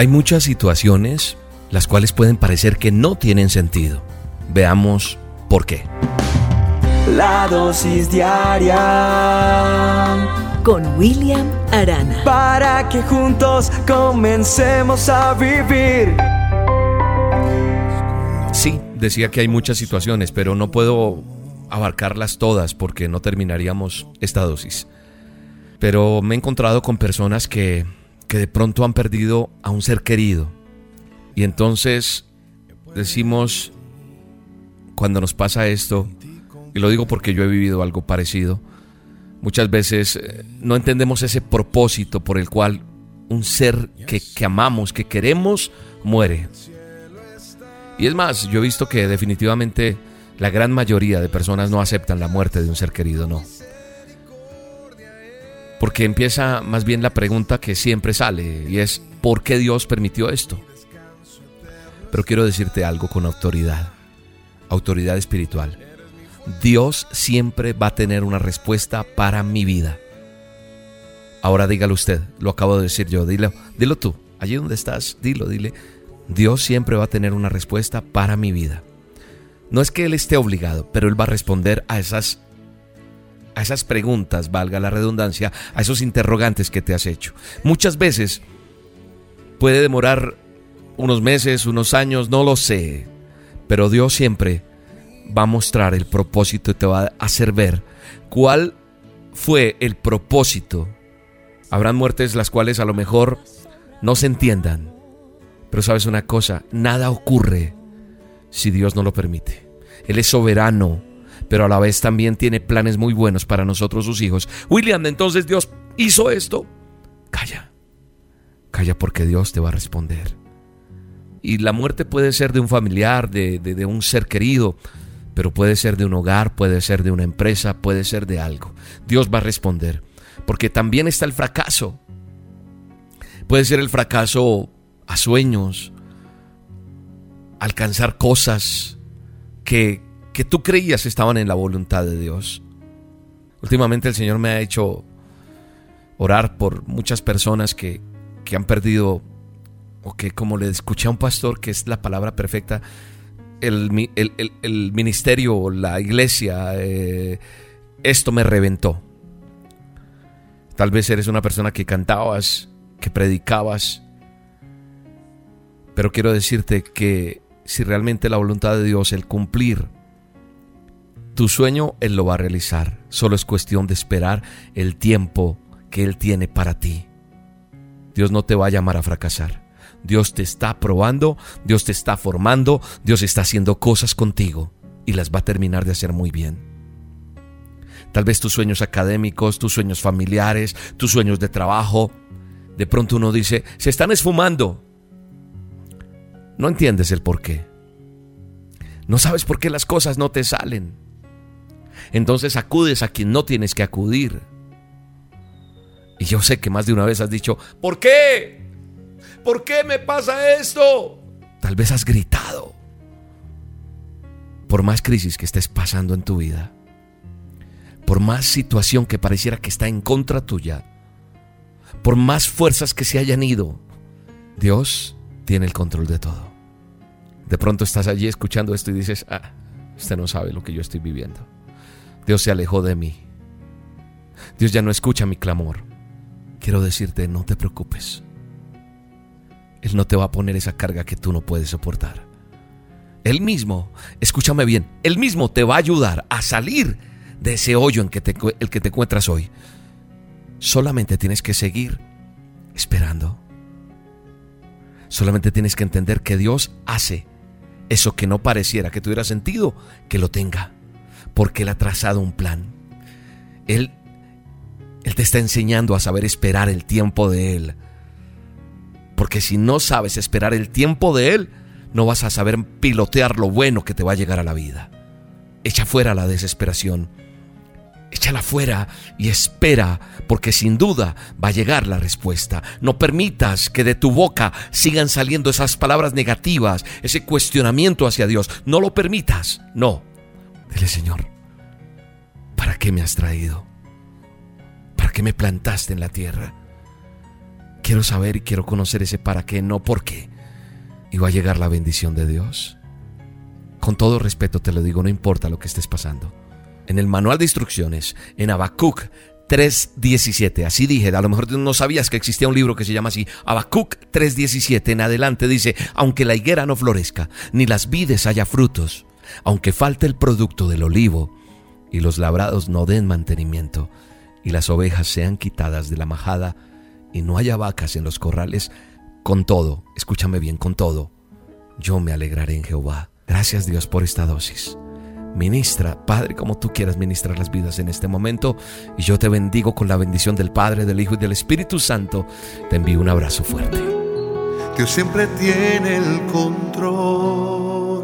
Hay muchas situaciones las cuales pueden parecer que no tienen sentido. Veamos por qué. La dosis diaria con William Arana. Para que juntos comencemos a vivir. Sí, decía que hay muchas situaciones, pero no puedo abarcarlas todas porque no terminaríamos esta dosis. Pero me he encontrado con personas que, que de pronto han perdido a un ser querido. Y entonces decimos, cuando nos pasa esto, y lo digo porque yo he vivido algo parecido, muchas veces eh, no entendemos ese propósito por el cual un ser que, que amamos, que queremos, muere. Y es más, yo he visto que definitivamente la gran mayoría de personas no aceptan la muerte de un ser querido, no. Porque empieza más bien la pregunta que siempre sale y es, ¿por qué Dios permitió esto? Pero quiero decirte algo con autoridad, autoridad espiritual. Dios siempre va a tener una respuesta para mi vida. Ahora dígalo usted, lo acabo de decir yo, dilo, dilo tú, allí donde estás, dilo, dile. Dios siempre va a tener una respuesta para mi vida. No es que Él esté obligado, pero Él va a responder a esas a esas preguntas, valga la redundancia, a esos interrogantes que te has hecho. Muchas veces puede demorar unos meses, unos años, no lo sé, pero Dios siempre va a mostrar el propósito y te va a hacer ver cuál fue el propósito. Habrán muertes las cuales a lo mejor no se entiendan, pero sabes una cosa, nada ocurre si Dios no lo permite. Él es soberano pero a la vez también tiene planes muy buenos para nosotros sus hijos. William, entonces Dios hizo esto. Calla, calla porque Dios te va a responder. Y la muerte puede ser de un familiar, de, de, un ser querido, pero puede ser de un hogar, puede ser de una empresa, puede ser de algo. Dios va a responder, porque también está el fracaso. Puede ser el fracaso a sueños, alcanzar cosas que, que tú creías estaban en la voluntad de Dios. Últimamente el Señor me ha hecho orar por muchas personas que, que han perdido, o que como le escuché a un pastor, que es la palabra perfecta, el, el, ministerio, la iglesia, eh, esto me reventó. Tal vez eres una persona que cantabas, que predicabas, pero quiero decirte que si realmente la voluntad de Dios, el cumplir tu sueño Él lo va a realizar. Solo es cuestión de esperar el tiempo que Él tiene para ti. Dios no te va a llamar a fracasar. Dios te está probando, Dios te está formando, Dios está haciendo cosas contigo y las va a terminar de hacer muy bien. Tal vez tus sueños académicos, tus sueños familiares, tus sueños de trabajo, de pronto uno dice, se están esfumando. No entiendes el por qué. No sabes por qué las cosas no te salen entonces acudes a quien no tienes que acudir. Y yo sé que más de una vez has dicho, ¿por qué? ¿Por qué me pasa esto? Tal vez has gritado. Por más crisis que estés pasando en tu vida, por más situación que pareciera que está en contra tuya, por más fuerzas que se hayan ido, Dios tiene el control de todo. De pronto estás allí escuchando esto y dices, ah, usted no sabe lo que yo estoy viviendo. Dios se alejó de mí. Dios ya no escucha mi clamor. Quiero decirte, no te preocupes. Él no te va a poner esa carga que tú no puedes soportar. Él mismo, escúchame bien, Él mismo te va a ayudar a salir de ese hoyo en que te, el que te encuentras hoy. Solamente tienes que seguir esperando. Solamente tienes que entender que Dios hace eso que no pareciera que tuviera sentido, que lo tenga porque Él ha trazado un plan. Él, Él te está enseñando a saber esperar el tiempo de Él. Porque si no sabes esperar el tiempo de Él, no vas a saber pilotear lo bueno que te va a llegar a la vida. Echa fuera la desesperación. Échala fuera y espera, porque sin duda va a llegar la respuesta. No permitas que de tu boca sigan saliendo esas palabras negativas, ese cuestionamiento hacia Dios. No lo permitas. No. Dile, Señor, ¿para qué me has traído? ¿Para qué me plantaste en la tierra? Quiero saber y quiero conocer ese para qué, no por qué. Y va a llegar la bendición de Dios. Con todo respeto te lo digo, no importa lo que estés pasando. En el manual de instrucciones, en Habacuc 3.17, así dije, a lo mejor no sabías que existía un libro que se llama así, Habacuc 3.17, en adelante dice, aunque la higuera no florezca, ni las vides haya frutos, aunque falte el producto del olivo, y los labrados no den mantenimiento, y las ovejas sean quitadas de la majada, y no haya vacas en los corrales, con todo, escúchame bien, con todo, yo me alegraré en Jehová. Gracias Dios por esta dosis. Ministra, Padre, como tú quieras ministrar las vidas en este momento. Y yo te bendigo con la bendición del Padre, del Hijo y del Espíritu Santo. Te envío un abrazo fuerte. Dios siempre tiene el control.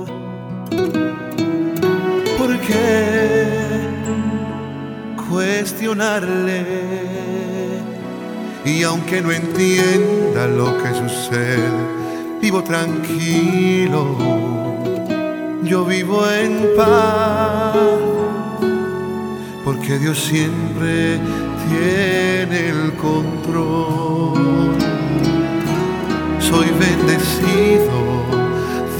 Cuestionarle? Y aunque no entienda lo que sucede, vivo tranquilo yo vivo en paz, porque Dios siempre tiene el control. Soy bendecido,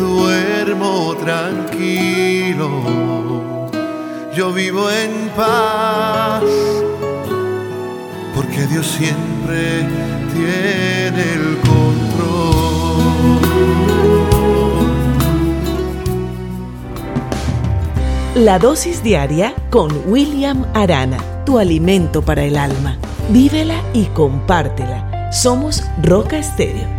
duermo tranquilo, yo vivo en paz, porque Dios siempre tiene el control. La dosis diaria con William Arana, tu alimento para el alma. Vívela y compártela. Somos Roca Estéreo